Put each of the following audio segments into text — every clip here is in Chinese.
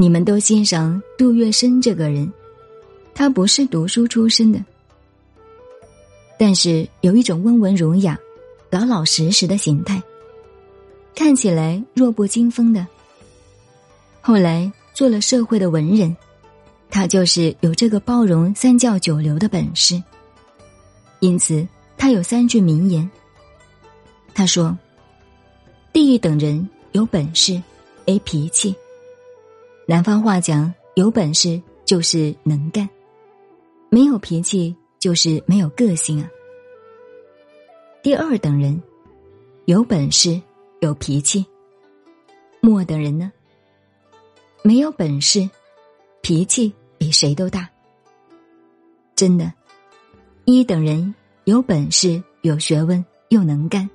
你们都欣赏杜月笙这个人，他不是读书出身的，但是有一种温文儒雅、老老实实的形态，看起来弱不禁风的。后来做了社会的文人，他就是有这个包容三教九流的本事。因此，他有三句名言。他说：“地狱等人有本事，没脾气。”南方话讲，有本事就是能干，没有脾气就是没有个性啊。第二等人，有本事有脾气；末等人呢，没有本事，脾气比谁都大。真的，一等人有本事有学问又能干。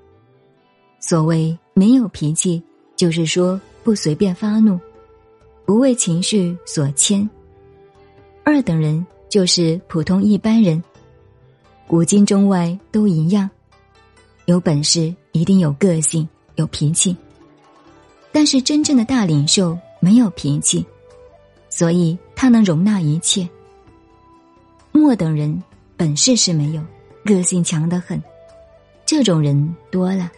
所谓没有脾气，就是说不随便发怒。不为情绪所牵，二等人就是普通一般人，古今中外都一样，有本事一定有个性有脾气，但是真正的大领袖没有脾气，所以他能容纳一切。末等人本事是没有，个性强得很，这种人多了。